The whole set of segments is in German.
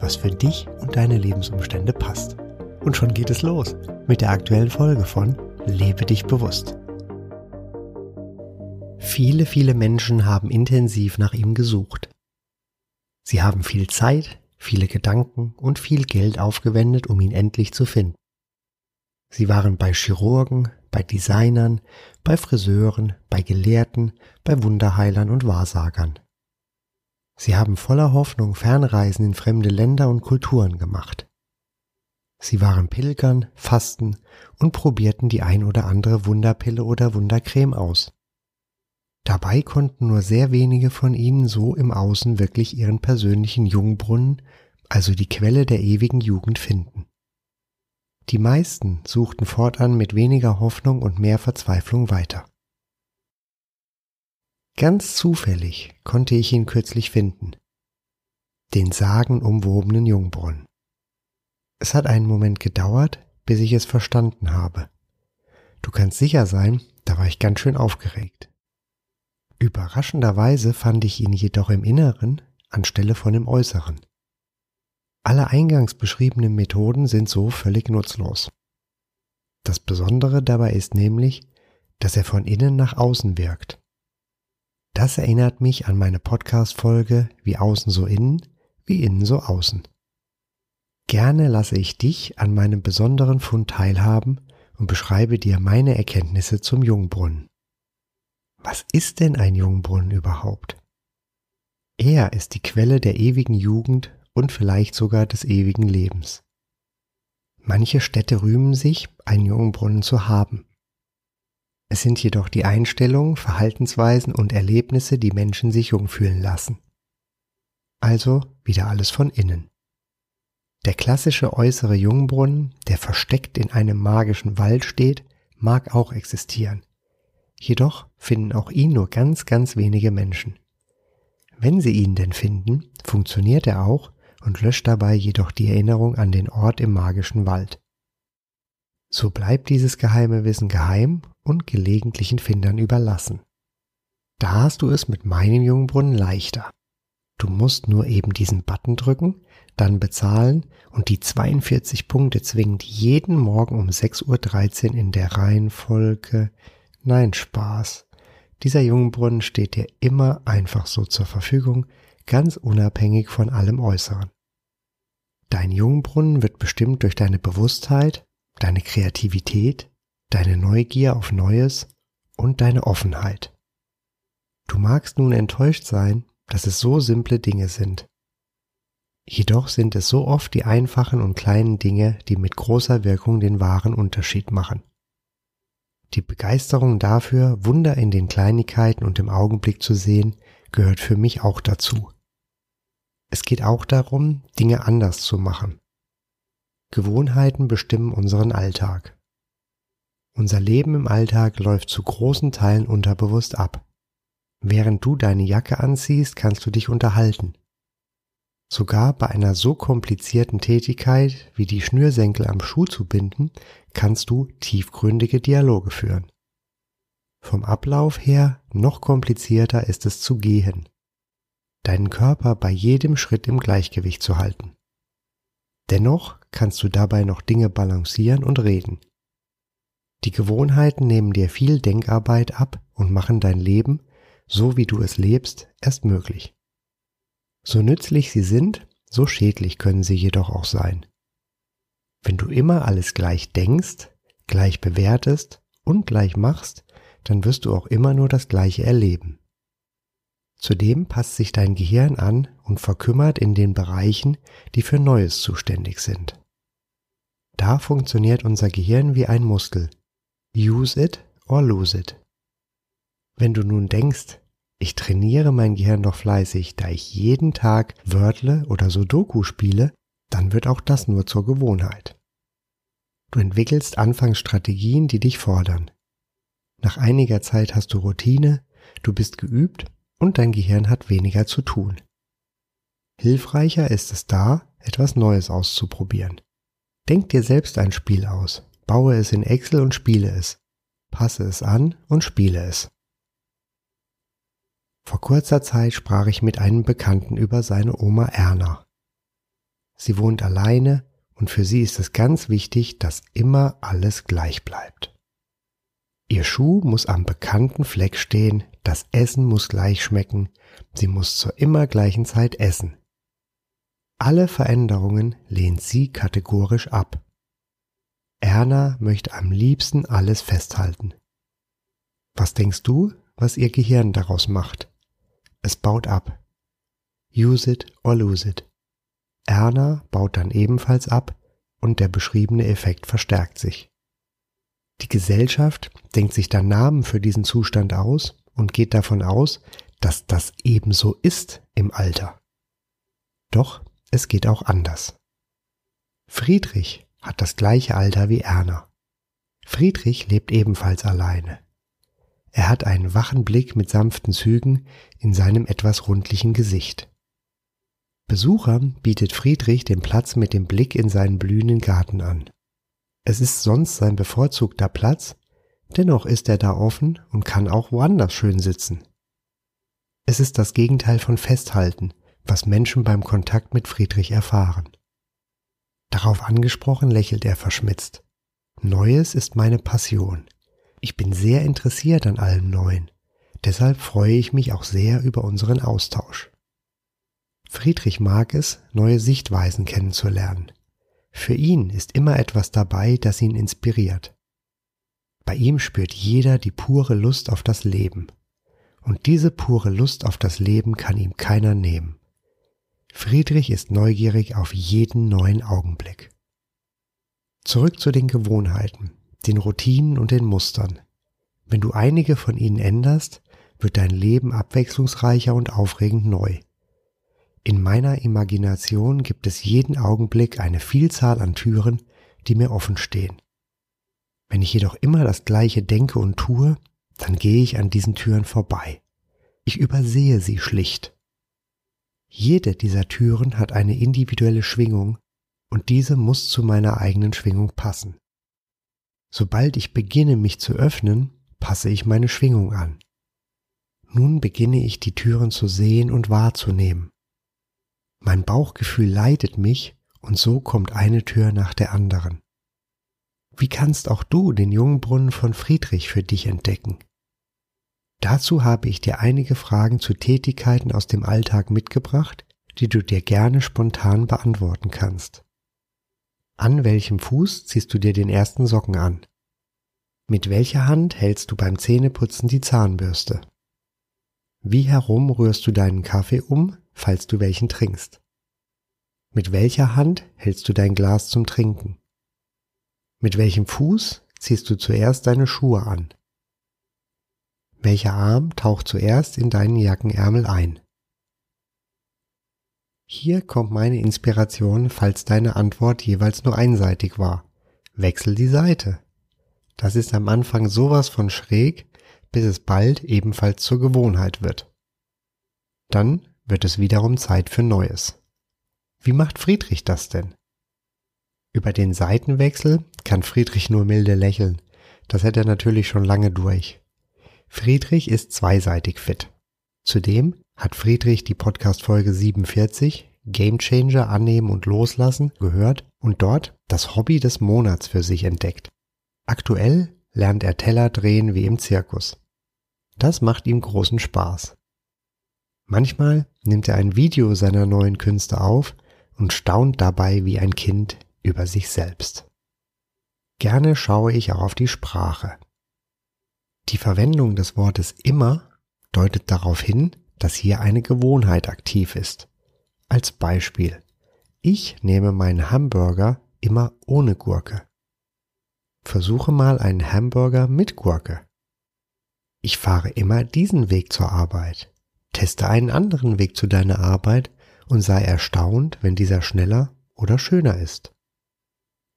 was für dich und deine Lebensumstände passt. Und schon geht es los mit der aktuellen Folge von Lebe dich bewusst. Viele, viele Menschen haben intensiv nach ihm gesucht. Sie haben viel Zeit, viele Gedanken und viel Geld aufgewendet, um ihn endlich zu finden. Sie waren bei Chirurgen, bei Designern, bei Friseuren, bei Gelehrten, bei Wunderheilern und Wahrsagern. Sie haben voller Hoffnung Fernreisen in fremde Länder und Kulturen gemacht. Sie waren Pilgern, Fasten und probierten die ein oder andere Wunderpille oder Wundercreme aus. Dabei konnten nur sehr wenige von ihnen so im Außen wirklich ihren persönlichen Jungbrunnen, also die Quelle der ewigen Jugend finden. Die meisten suchten fortan mit weniger Hoffnung und mehr Verzweiflung weiter. Ganz zufällig konnte ich ihn kürzlich finden, den sagenumwobenen Jungbrunnen. Es hat einen Moment gedauert, bis ich es verstanden habe. Du kannst sicher sein, da war ich ganz schön aufgeregt. Überraschenderweise fand ich ihn jedoch im Inneren anstelle von im Äußeren. Alle eingangs beschriebenen Methoden sind so völlig nutzlos. Das Besondere dabei ist nämlich, dass er von innen nach außen wirkt. Das erinnert mich an meine Podcast-Folge wie außen so innen, wie innen so außen. Gerne lasse ich dich an meinem besonderen Fund teilhaben und beschreibe dir meine Erkenntnisse zum Jungbrunnen. Was ist denn ein Jungbrunnen überhaupt? Er ist die Quelle der ewigen Jugend und vielleicht sogar des ewigen Lebens. Manche Städte rühmen sich, einen Jungbrunnen zu haben. Es sind jedoch die Einstellungen, Verhaltensweisen und Erlebnisse, die Menschen sich jung fühlen lassen. Also wieder alles von innen. Der klassische äußere Jungbrunnen, der versteckt in einem magischen Wald steht, mag auch existieren. Jedoch finden auch ihn nur ganz, ganz wenige Menschen. Wenn sie ihn denn finden, funktioniert er auch und löscht dabei jedoch die Erinnerung an den Ort im magischen Wald. So bleibt dieses geheime Wissen geheim und gelegentlichen Findern überlassen. Da hast du es mit meinem Jungbrunnen leichter. Du musst nur eben diesen Button drücken, dann bezahlen und die 42 Punkte zwingend jeden Morgen um 6.13 Uhr in der Reihenfolge. Nein, Spaß. Dieser Jungbrunnen steht dir immer einfach so zur Verfügung, ganz unabhängig von allem Äußeren. Dein Jungbrunnen wird bestimmt durch deine Bewusstheit, deine Kreativität, deine Neugier auf Neues und deine Offenheit. Du magst nun enttäuscht sein, dass es so simple Dinge sind. Jedoch sind es so oft die einfachen und kleinen Dinge, die mit großer Wirkung den wahren Unterschied machen. Die Begeisterung dafür, Wunder in den Kleinigkeiten und im Augenblick zu sehen, gehört für mich auch dazu. Es geht auch darum, Dinge anders zu machen. Gewohnheiten bestimmen unseren Alltag. Unser Leben im Alltag läuft zu großen Teilen unterbewusst ab. Während du deine Jacke anziehst, kannst du dich unterhalten. Sogar bei einer so komplizierten Tätigkeit wie die Schnürsenkel am Schuh zu binden, kannst du tiefgründige Dialoge führen. Vom Ablauf her noch komplizierter ist es zu gehen, deinen Körper bei jedem Schritt im Gleichgewicht zu halten. Dennoch kannst du dabei noch Dinge balancieren und reden. Die Gewohnheiten nehmen dir viel Denkarbeit ab und machen dein Leben so wie du es lebst, erst möglich. So nützlich sie sind, so schädlich können sie jedoch auch sein. Wenn du immer alles gleich denkst, gleich bewertest und gleich machst, dann wirst du auch immer nur das Gleiche erleben. Zudem passt sich dein Gehirn an und verkümmert in den Bereichen, die für Neues zuständig sind. Da funktioniert unser Gehirn wie ein Muskel. Use it or lose it. Wenn du nun denkst, ich trainiere mein Gehirn doch fleißig, da ich jeden Tag Wörtle oder Sudoku spiele, dann wird auch das nur zur Gewohnheit. Du entwickelst anfangs Strategien, die dich fordern. Nach einiger Zeit hast du Routine, du bist geübt und dein Gehirn hat weniger zu tun. Hilfreicher ist es da, etwas Neues auszuprobieren. Denk dir selbst ein Spiel aus, baue es in Excel und spiele es, passe es an und spiele es. Vor kurzer Zeit sprach ich mit einem Bekannten über seine Oma Erna. Sie wohnt alleine und für sie ist es ganz wichtig, dass immer alles gleich bleibt. Ihr Schuh muss am bekannten Fleck stehen, das Essen muss gleich schmecken, sie muss zur immer gleichen Zeit essen. Alle Veränderungen lehnt sie kategorisch ab. Erna möchte am liebsten alles festhalten. Was denkst du, was ihr Gehirn daraus macht? Es baut ab. Use it or lose it. Erna baut dann ebenfalls ab und der beschriebene Effekt verstärkt sich. Die Gesellschaft denkt sich dann Namen für diesen Zustand aus und geht davon aus, dass das ebenso ist im Alter. Doch es geht auch anders. Friedrich hat das gleiche Alter wie Erna. Friedrich lebt ebenfalls alleine. Er hat einen wachen Blick mit sanften Zügen in seinem etwas rundlichen Gesicht. Besuchern bietet Friedrich den Platz mit dem Blick in seinen blühenden Garten an. Es ist sonst sein bevorzugter Platz, dennoch ist er da offen und kann auch woanders schön sitzen. Es ist das Gegenteil von Festhalten, was Menschen beim Kontakt mit Friedrich erfahren. Darauf angesprochen lächelt er verschmitzt. Neues ist meine Passion. Ich bin sehr interessiert an allem Neuen. Deshalb freue ich mich auch sehr über unseren Austausch. Friedrich mag es, neue Sichtweisen kennenzulernen. Für ihn ist immer etwas dabei, das ihn inspiriert. Bei ihm spürt jeder die pure Lust auf das Leben. Und diese pure Lust auf das Leben kann ihm keiner nehmen. Friedrich ist neugierig auf jeden neuen Augenblick. Zurück zu den Gewohnheiten, den Routinen und den Mustern. Wenn du einige von ihnen änderst, wird dein Leben abwechslungsreicher und aufregend neu. In meiner Imagination gibt es jeden Augenblick eine Vielzahl an Türen, die mir offen stehen. Wenn ich jedoch immer das Gleiche denke und tue, dann gehe ich an diesen Türen vorbei. Ich übersehe sie schlicht. Jede dieser Türen hat eine individuelle Schwingung und diese muss zu meiner eigenen Schwingung passen. Sobald ich beginne, mich zu öffnen, passe ich meine Schwingung an. Nun beginne ich die Türen zu sehen und wahrzunehmen. Mein Bauchgefühl leitet mich und so kommt eine Tür nach der anderen. Wie kannst auch du den Jungbrunnen von Friedrich für dich entdecken? Dazu habe ich dir einige Fragen zu Tätigkeiten aus dem Alltag mitgebracht, die du dir gerne spontan beantworten kannst. An welchem Fuß ziehst du dir den ersten Socken an? Mit welcher Hand hältst du beim Zähneputzen die Zahnbürste? Wie herum rührst du deinen Kaffee um, falls du welchen trinkst? Mit welcher Hand hältst du dein Glas zum Trinken? Mit welchem Fuß ziehst du zuerst deine Schuhe an? Welcher Arm taucht zuerst in deinen Jackenärmel ein? Hier kommt meine Inspiration, falls deine Antwort jeweils nur einseitig war. Wechsel die Seite. Das ist am Anfang sowas von schräg, bis es bald ebenfalls zur Gewohnheit wird. Dann wird es wiederum Zeit für Neues. Wie macht Friedrich das denn? Über den Seitenwechsel kann Friedrich nur milde lächeln. Das hätte er natürlich schon lange durch. Friedrich ist zweiseitig fit. Zudem hat Friedrich die Podcast-Folge 47 Gamechanger annehmen und loslassen gehört und dort das Hobby des Monats für sich entdeckt. Aktuell lernt er Teller drehen wie im Zirkus. Das macht ihm großen Spaß. Manchmal nimmt er ein Video seiner neuen Künste auf und staunt dabei wie ein Kind über sich selbst. Gerne schaue ich auch auf die Sprache. Die Verwendung des Wortes immer deutet darauf hin, dass hier eine Gewohnheit aktiv ist. Als Beispiel. Ich nehme meinen Hamburger immer ohne Gurke. Versuche mal einen Hamburger mit Gurke. Ich fahre immer diesen Weg zur Arbeit. Teste einen anderen Weg zu deiner Arbeit und sei erstaunt, wenn dieser schneller oder schöner ist.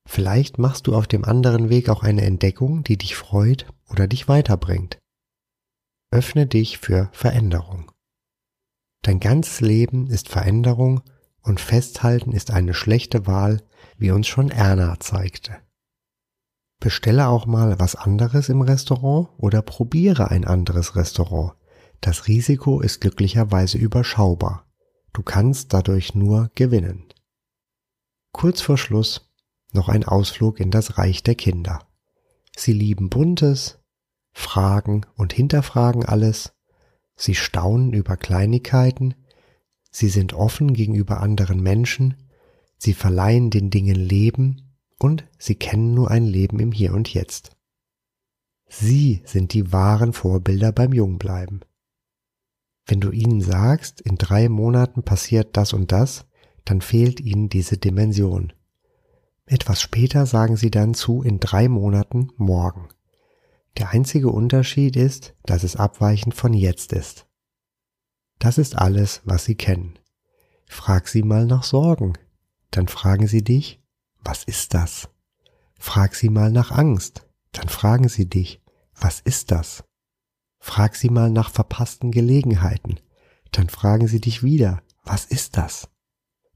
Vielleicht machst du auf dem anderen Weg auch eine Entdeckung, die dich freut oder dich weiterbringt. Öffne dich für Veränderung. Dein ganzes Leben ist Veränderung und Festhalten ist eine schlechte Wahl, wie uns schon Erna zeigte. Bestelle auch mal was anderes im Restaurant oder probiere ein anderes Restaurant. Das Risiko ist glücklicherweise überschaubar. Du kannst dadurch nur gewinnen. Kurz vor Schluss noch ein Ausflug in das Reich der Kinder. Sie lieben Buntes, fragen und hinterfragen alles, sie staunen über Kleinigkeiten, sie sind offen gegenüber anderen Menschen, sie verleihen den Dingen Leben und sie kennen nur ein Leben im Hier und Jetzt. Sie sind die wahren Vorbilder beim Jungbleiben. Wenn du ihnen sagst, in drei Monaten passiert das und das, dann fehlt ihnen diese Dimension. Etwas später sagen sie dann zu in drei Monaten morgen. Der einzige Unterschied ist, dass es abweichend von jetzt ist. Das ist alles, was sie kennen. Frag sie mal nach Sorgen. Dann fragen sie dich, was ist das? Frag sie mal nach Angst. Dann fragen sie dich, was ist das? Frag sie mal nach verpassten Gelegenheiten. Dann fragen sie dich wieder, was ist das?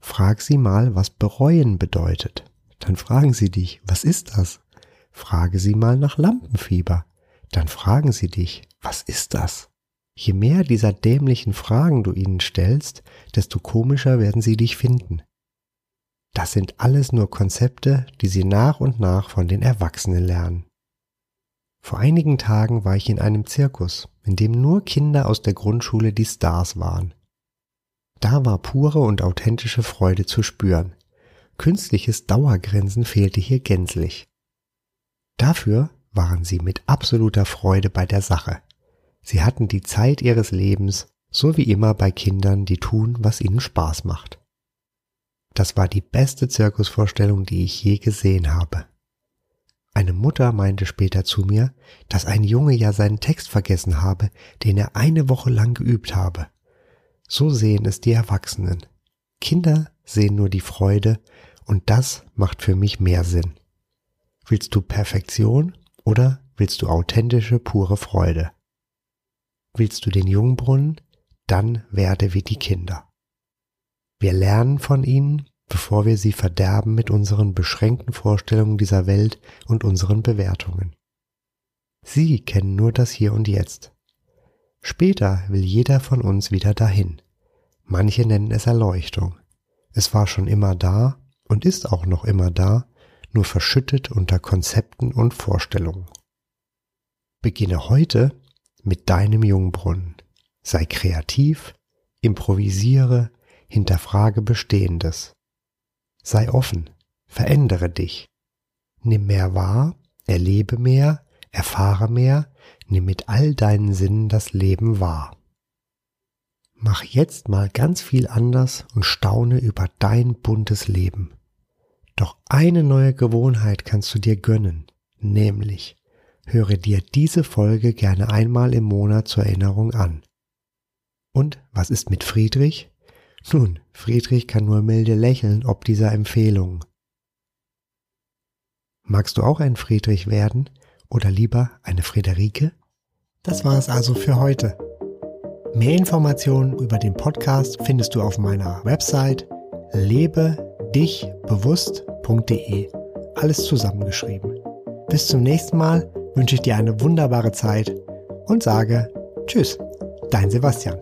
Frag sie mal, was bereuen bedeutet. Dann fragen sie dich, was ist das? Frage sie mal nach Lampenfieber. Dann fragen sie dich, was ist das? Je mehr dieser dämlichen Fragen du ihnen stellst, desto komischer werden sie dich finden. Das sind alles nur Konzepte, die sie nach und nach von den Erwachsenen lernen. Vor einigen Tagen war ich in einem Zirkus, in dem nur Kinder aus der Grundschule die Stars waren. Da war pure und authentische Freude zu spüren. Künstliches Dauergrinsen fehlte hier gänzlich. Dafür waren sie mit absoluter Freude bei der Sache. Sie hatten die Zeit ihres Lebens, so wie immer bei Kindern, die tun, was ihnen Spaß macht. Das war die beste Zirkusvorstellung, die ich je gesehen habe. Eine Mutter meinte später zu mir, dass ein Junge ja seinen Text vergessen habe, den er eine Woche lang geübt habe. So sehen es die Erwachsenen. Kinder sehen nur die Freude und das macht für mich mehr Sinn. Willst du Perfektion oder willst du authentische, pure Freude? Willst du den Jungbrunnen? Dann werde wie die Kinder. Wir lernen von ihnen, bevor wir sie verderben mit unseren beschränkten Vorstellungen dieser Welt und unseren Bewertungen. Sie kennen nur das Hier und Jetzt. Später will jeder von uns wieder dahin. Manche nennen es Erleuchtung. Es war schon immer da und ist auch noch immer da, nur verschüttet unter Konzepten und Vorstellungen. Beginne heute mit deinem Jungbrunnen. Sei kreativ, improvisiere, hinterfrage Bestehendes. Sei offen, verändere dich. Nimm mehr wahr, erlebe mehr, erfahre mehr, nimm mit all deinen Sinnen das Leben wahr. Mach jetzt mal ganz viel anders und staune über dein buntes Leben. Doch eine neue Gewohnheit kannst du dir gönnen, nämlich höre dir diese Folge gerne einmal im Monat zur Erinnerung an. Und was ist mit Friedrich? Nun, Friedrich kann nur milde lächeln ob dieser Empfehlung. Magst du auch ein Friedrich werden oder lieber eine Friederike? Das war es also für heute. Mehr Informationen über den Podcast findest du auf meiner Website lebedichbewusst.de. Alles zusammengeschrieben. Bis zum nächsten Mal wünsche ich dir eine wunderbare Zeit und sage Tschüss, dein Sebastian.